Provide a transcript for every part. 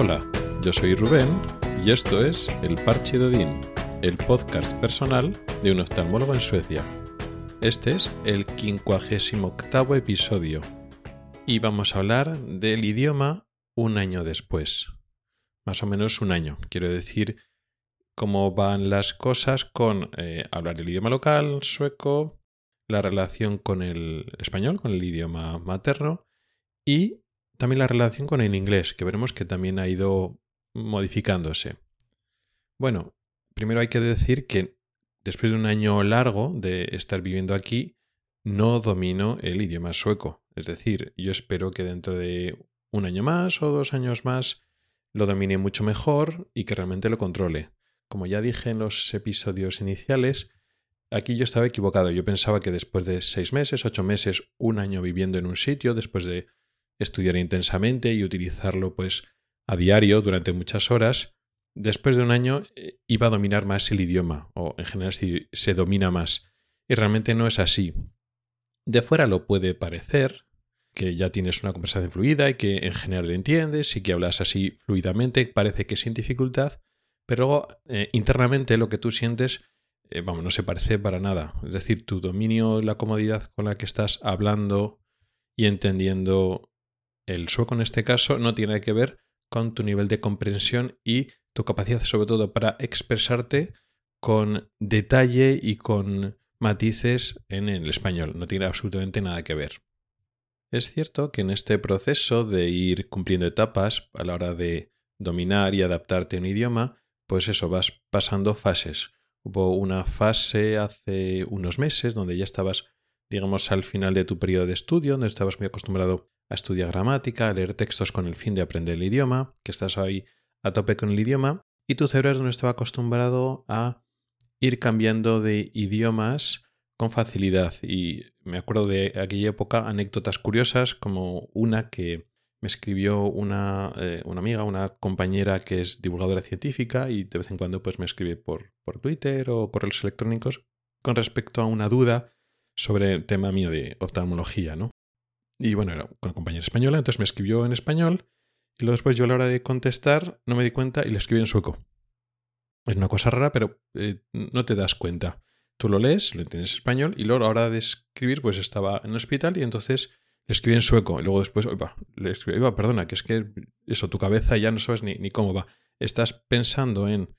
Hola, yo soy Rubén y esto es El Parche de Odín, el podcast personal de un oftalmólogo en Suecia. Este es el 58 episodio y vamos a hablar del idioma un año después. Más o menos un año. Quiero decir cómo van las cosas con eh, hablar el idioma local, sueco, la relación con el español, con el idioma materno y también la relación con el inglés, que veremos que también ha ido modificándose. Bueno, primero hay que decir que después de un año largo de estar viviendo aquí, no domino el idioma sueco. Es decir, yo espero que dentro de un año más o dos años más lo domine mucho mejor y que realmente lo controle. Como ya dije en los episodios iniciales, aquí yo estaba equivocado. Yo pensaba que después de seis meses, ocho meses, un año viviendo en un sitio, después de estudiar intensamente y utilizarlo pues a diario durante muchas horas, después de un año eh, iba a dominar más el idioma, o en general si se domina más. Y realmente no es así. De fuera lo puede parecer, que ya tienes una conversación fluida y que en general entiendes y que hablas así fluidamente, parece que sin dificultad, pero luego eh, internamente lo que tú sientes, eh, vamos, no se parece para nada. Es decir, tu dominio, la comodidad con la que estás hablando y entendiendo el sueco en este caso no tiene que ver con tu nivel de comprensión y tu capacidad sobre todo para expresarte con detalle y con matices en el español. No tiene absolutamente nada que ver. Es cierto que en este proceso de ir cumpliendo etapas a la hora de dominar y adaptarte a un idioma, pues eso, vas pasando fases. Hubo una fase hace unos meses donde ya estabas, digamos, al final de tu periodo de estudio, donde estabas muy acostumbrado a estudiar gramática, a leer textos con el fin de aprender el idioma, que estás ahí a tope con el idioma, y tu cerebro no estaba acostumbrado a ir cambiando de idiomas con facilidad. Y me acuerdo de aquella época anécdotas curiosas, como una que me escribió una, eh, una, amiga, una compañera que es divulgadora científica y de vez en cuando pues me escribe por, por Twitter o correos electrónicos con respecto a una duda sobre el tema mío de oftalmología, ¿no? Y bueno, era una compañera española, entonces me escribió en español y luego después yo a la hora de contestar no me di cuenta y le escribí en sueco. Es una cosa rara, pero eh, no te das cuenta. Tú lo lees, lo entiendes en español y luego a la hora de escribir pues estaba en el hospital y entonces le escribí en sueco y luego después, le escribí, oiga, perdona, que es que eso, tu cabeza ya no sabes ni, ni cómo va. Estás pensando en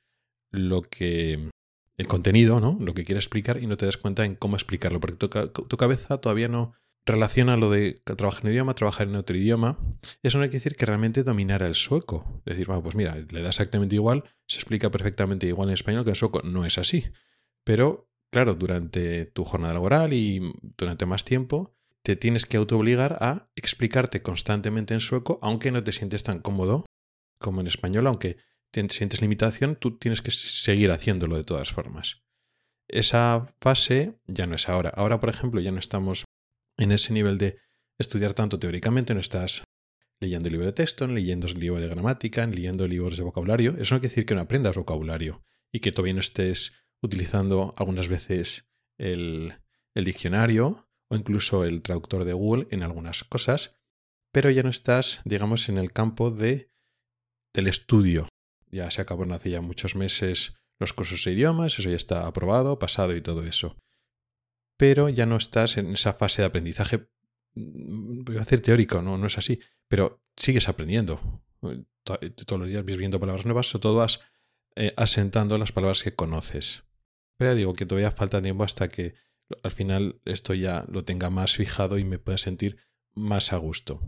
lo que el contenido, ¿no? Lo que quiere explicar y no te das cuenta en cómo explicarlo, porque tu cabeza todavía no, relaciona lo de trabajar en idioma, trabajar en otro idioma. Eso no quiere decir que realmente dominara el sueco. Es decir, bueno, pues mira, le da exactamente igual, se explica perfectamente igual en español que en sueco. No es así. Pero, claro, durante tu jornada laboral y durante más tiempo, te tienes que autoobligar a explicarte constantemente en sueco, aunque no te sientes tan cómodo como en español, aunque te sientes limitación, tú tienes que seguir haciéndolo de todas formas. Esa fase ya no es ahora. Ahora, por ejemplo, ya no estamos en ese nivel de estudiar tanto teóricamente, no estás leyendo libro de texto, leyendo libros de gramática, leyendo libros de vocabulario. Eso no quiere decir que no aprendas vocabulario y que todavía no estés utilizando algunas veces el, el diccionario o incluso el traductor de Google en algunas cosas, pero ya no estás, digamos, en el campo de, del estudio. Ya se acabaron hace ya muchos meses los cursos de idiomas, eso ya está aprobado, pasado y todo eso pero ya no estás en esa fase de aprendizaje, mm, voy a decir teórico, no, no es así, pero sigues aprendiendo. Todos los días vas viendo palabras nuevas, sobre todo vas eh, asentando las palabras que conoces. Pero ya digo que todavía falta tiempo hasta que al final esto ya lo tenga más fijado y me pueda sentir más a gusto.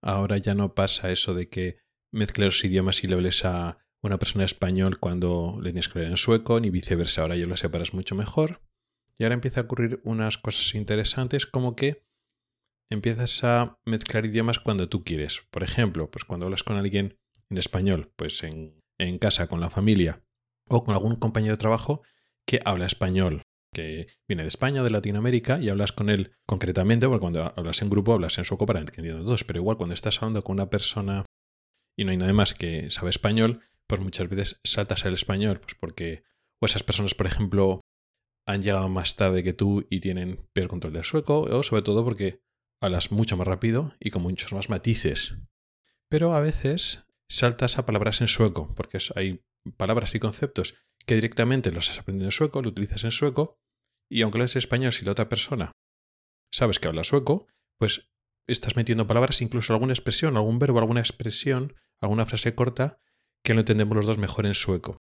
Ahora ya no pasa eso de que mezcle los idiomas y le hables a una persona español cuando le tienes que leer en sueco, ni viceversa. Ahora ya lo separas mucho mejor y ahora empieza a ocurrir unas cosas interesantes como que empiezas a mezclar idiomas cuando tú quieres. Por ejemplo, pues cuando hablas con alguien en español, pues en, en casa, con la familia, o con algún compañero de trabajo que habla español, que viene de España o de Latinoamérica, y hablas con él concretamente, porque cuando hablas en grupo hablas en sueco para entendiendo todos, pero igual cuando estás hablando con una persona y no hay nada más que sabe español, pues muchas veces saltas el español, pues porque o esas personas, por ejemplo, han llegado más tarde que tú y tienen peor control del sueco, o sobre todo porque hablas mucho más rápido y con muchos más matices. Pero a veces saltas a palabras en sueco, porque hay palabras y conceptos que directamente los has aprendido en sueco, lo utilizas en sueco, y aunque lo es español, si la otra persona sabes que habla sueco, pues estás metiendo palabras, incluso alguna expresión, algún verbo, alguna expresión, alguna frase corta, que lo entendemos los dos mejor en sueco.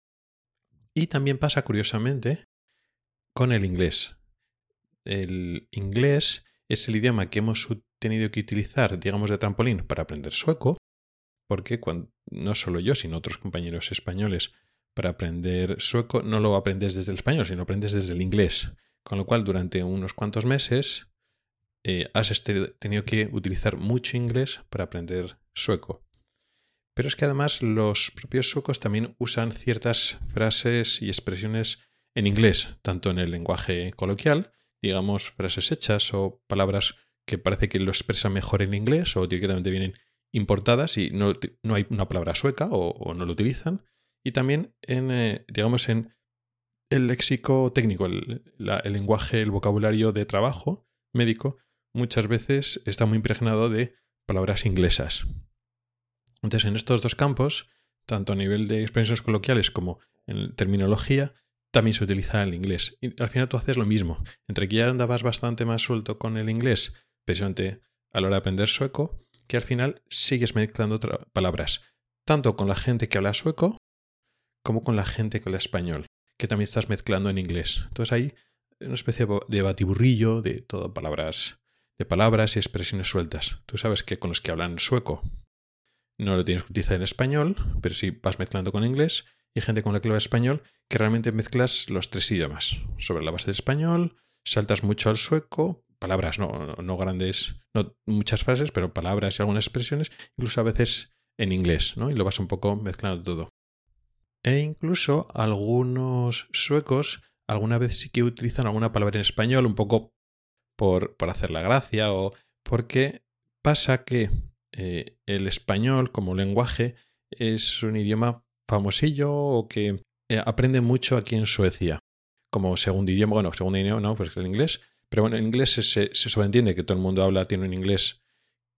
Y también pasa, curiosamente, con el inglés. El inglés es el idioma que hemos tenido que utilizar, digamos, de trampolín para aprender sueco, porque no solo yo, sino otros compañeros españoles, para aprender sueco no lo aprendes desde el español, sino aprendes desde el inglés. Con lo cual, durante unos cuantos meses eh, has este, tenido que utilizar mucho inglés para aprender sueco. Pero es que además los propios suecos también usan ciertas frases y expresiones en inglés, tanto en el lenguaje coloquial, digamos frases hechas o palabras que parece que lo expresan mejor en inglés o directamente vienen importadas y no, hay una palabra sueca o, no lo utilizan. Y también en, eh, digamos, en el léxico técnico, el, el lenguaje, el vocabulario de trabajo médico, muchas veces está muy impregnado de palabras inglesas. Entonces, en estos dos campos, tanto a nivel de expresiones coloquiales como en terminología, también se utiliza el inglés. Y al final tú haces lo mismo. Entre que ya andabas bastante más suelto con el inglés, precisamente a la hora de aprender sueco, que al final sigues mezclando palabras, tanto con la gente que habla sueco como con la gente que habla español, que también estás mezclando en inglés. Entonces hay una especie de batiburrillo de todas palabras, de palabras y expresiones sueltas. Tú sabes que con los que hablan sueco no lo tienes que utilizar en español, pero sí vas mezclando con inglés y gente con la habla español que realmente mezclas los tres idiomas. Sobre la base del español, saltas mucho al sueco, palabras, no, no, grandes, no muchas frases, pero palabras y algunas expresiones, incluso a veces en inglés, ¿no? Y lo vas un poco mezclando todo. E incluso algunos suecos alguna vez sí que utilizan alguna palabra en español, un poco por, por hacer la gracia o porque pasa que eh, el español como lenguaje es un idioma famosillo o que eh, aprende mucho aquí en Suecia. Como segundo idioma, bueno, segundo idioma no, pues el inglés. Pero bueno, en inglés se, se, sobreentiende que todo el mundo habla, tiene un inglés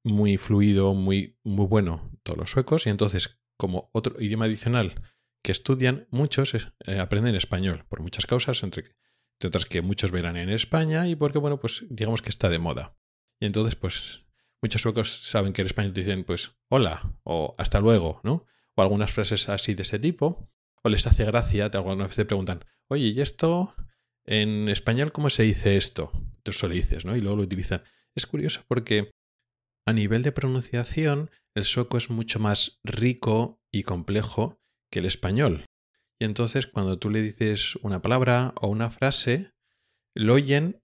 muy fluido, muy, muy bueno, todos los suecos. Y entonces, como otro idioma adicional que estudian, muchos eh, aprenden español, por muchas causas, entre, entre otras que muchos verán en España y porque, bueno, pues digamos que está de moda. Y entonces, pues muchos suecos saben que en español te dicen pues hola o hasta luego, ¿no? Algunas frases así de ese tipo. O les hace gracia, alguna vez te preguntan, oye, ¿y esto en español cómo se dice esto? Tú solo dices, ¿no? Y luego lo utilizan. Es curioso porque a nivel de pronunciación el sueco es mucho más rico y complejo que el español. Y entonces cuando tú le dices una palabra o una frase, lo oyen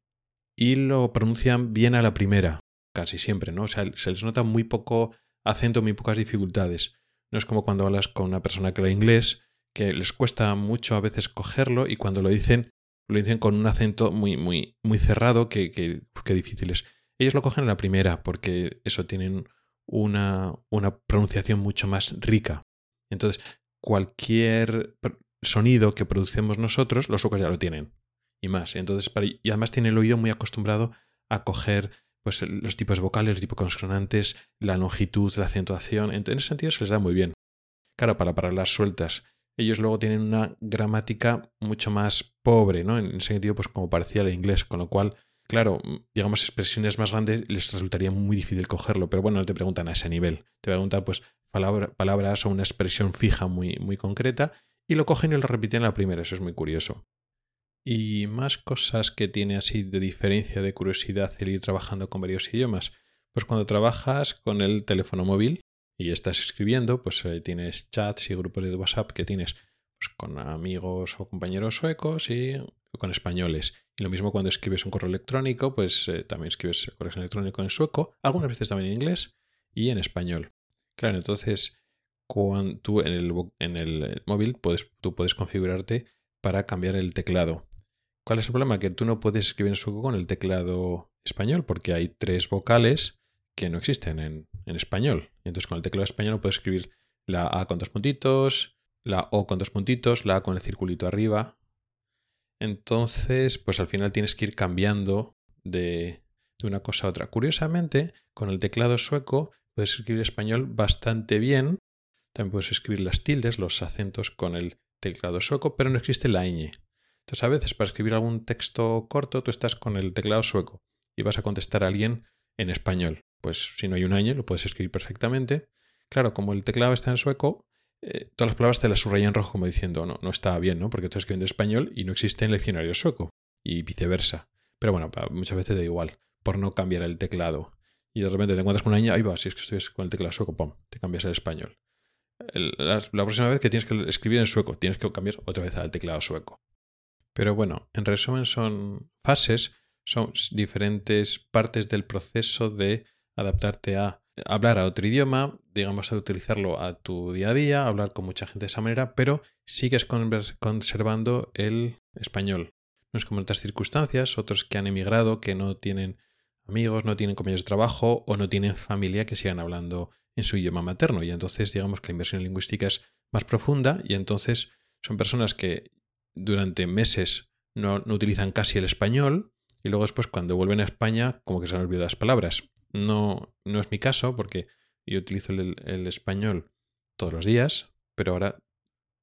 y lo pronuncian bien a la primera casi siempre, ¿no? O sea, se les nota muy poco acento, muy pocas dificultades. No es como cuando hablas con una persona que habla inglés, que les cuesta mucho a veces cogerlo y cuando lo dicen, lo dicen con un acento muy, muy, muy cerrado que, que, que difícil es. Ellos lo cogen en la primera porque eso tienen una, una pronunciación mucho más rica. Entonces, cualquier sonido que producemos nosotros, los ojos ya lo tienen. Y más. Entonces, y además tienen el oído muy acostumbrado a coger pues los tipos vocales, los tipos consonantes, la longitud, la acentuación, en, ese sentido se les da muy bien. Claro, para palabras sueltas. Ellos luego tienen una gramática mucho más pobre, ¿no? En ese sentido, pues como parecía el inglés, con lo cual, claro, digamos, expresiones más grandes les resultaría muy difícil cogerlo, pero bueno, no te preguntan a ese nivel. Te preguntan, pues, palabras o una expresión fija muy, muy concreta y lo cogen y lo repiten a la primera, eso es muy curioso. Y más cosas que tiene así de diferencia, de curiosidad el ir trabajando con varios idiomas. Pues cuando trabajas con el teléfono móvil y estás escribiendo, pues eh, tienes chats y grupos de WhatsApp que tienes pues, con amigos o compañeros suecos y con españoles. Y lo mismo cuando escribes un correo electrónico, pues eh, también escribes correo electrónico en sueco, algunas veces también en inglés y en español. Claro, entonces tú en el, en el móvil puedes, tú puedes configurarte para cambiar el teclado. ¿Cuál es el problema? Que tú no puedes escribir en sueco con el teclado español porque hay tres vocales que no existen en, español. Y entonces con el teclado español puedes escribir la A con dos puntitos, la O con dos puntitos, la A con el circulito arriba. Entonces, pues al final tienes que ir cambiando de, de una cosa a otra. Curiosamente, con el teclado sueco puedes escribir español bastante bien, También puedes escribir las tildes, los acentos con el teclado sueco, pero no existe la ñ. Entonces a veces para escribir algún texto corto tú estás con el teclado sueco y vas a contestar a alguien en español. Pues si no hay un ñ lo puedes escribir perfectamente. Claro, como el teclado está en sueco, eh, todas las palabras te las subrayan en rojo como diciendo no, no está bien, ¿no? Porque estás escribiendo en español y no existe en el diccionario sueco y viceversa. Pero bueno, muchas veces da igual, por no cambiar el teclado. Y de repente te encuentras con una ñ, ahí va, si es que estoy con el teclado sueco, pum, te cambias al español. la, próxima vez que tienes que escribir en sueco, tienes que cambiar otra vez al teclado sueco. Pero bueno, en resumen son fases, son diferentes partes del proceso de adaptarte a hablar a otro idioma, digamos, a utilizarlo a tu día a día, hablar con mucha gente de esa manera, pero sigues conservando el español. No es como en otras circunstancias, otros que han emigrado, que no tienen amigos, no tienen compañeros de trabajo o no tienen familia que sigan hablando en su idioma materno. Y entonces, digamos que la inversión lingüística es más profunda y entonces son personas que durante meses no, utilizan casi el español y luego después cuando vuelven a España como que se han olvidado las palabras. No, no es mi caso porque yo utilizo el español todos los días, pero ahora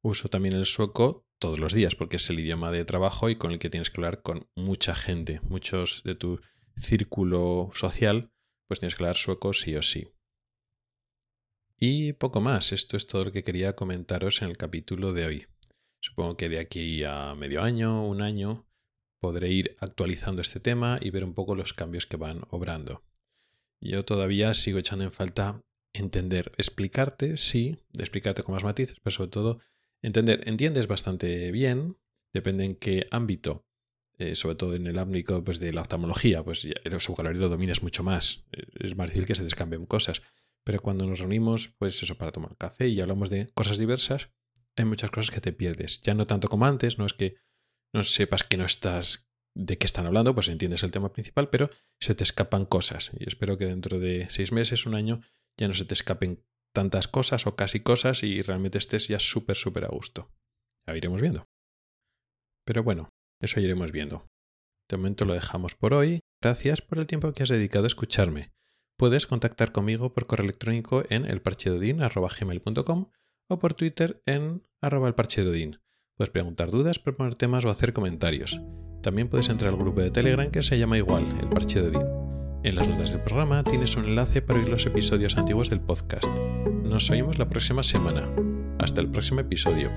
uso también el sueco todos los días porque es el idioma de trabajo y con el que tienes que hablar con mucha gente. Muchos de tu círculo social, pues tienes que hablar sueco sí o sí. Y poco más, esto es todo lo que quería comentaros en el capítulo de hoy. Supongo que de aquí a medio año, un año, podré ir actualizando este tema y ver un poco los cambios que van obrando. Yo todavía sigo echando en falta entender, explicarte, sí, explicarte con más matices, pero sobre todo entender, entiendes bastante bien, depende en qué ámbito, eh, sobre todo en el ámbito pues, de la oftalmología, pues el vocabulario lo dominas mucho más, es más difícil que se descambien cosas, pero cuando nos reunimos, pues eso, para tomar café y hablamos de cosas diversas, hay muchas cosas que te pierdes, ya no tanto como antes, no es que no sepas que no estás de qué están hablando, pues entiendes el tema principal, pero se te escapan cosas. Y espero que dentro de seis meses, un año, ya no se te escapen tantas cosas o casi cosas y realmente estés ya súper, súper a gusto. Ya iremos viendo. Pero bueno, eso iremos viendo. De momento lo dejamos por hoy. Gracias por el tiempo que has dedicado a escucharme. Puedes contactar conmigo por correo electrónico en elparchedodin.com o por Twitter en arroba elparchedodin. Puedes preguntar dudas, proponer temas o hacer comentarios. También puedes entrar al grupo de Telegram que se llama igual, el Parchedodin. En las notas del programa tienes un enlace para oír los episodios antiguos del podcast. Nos oímos la próxima semana. Hasta el próximo episodio.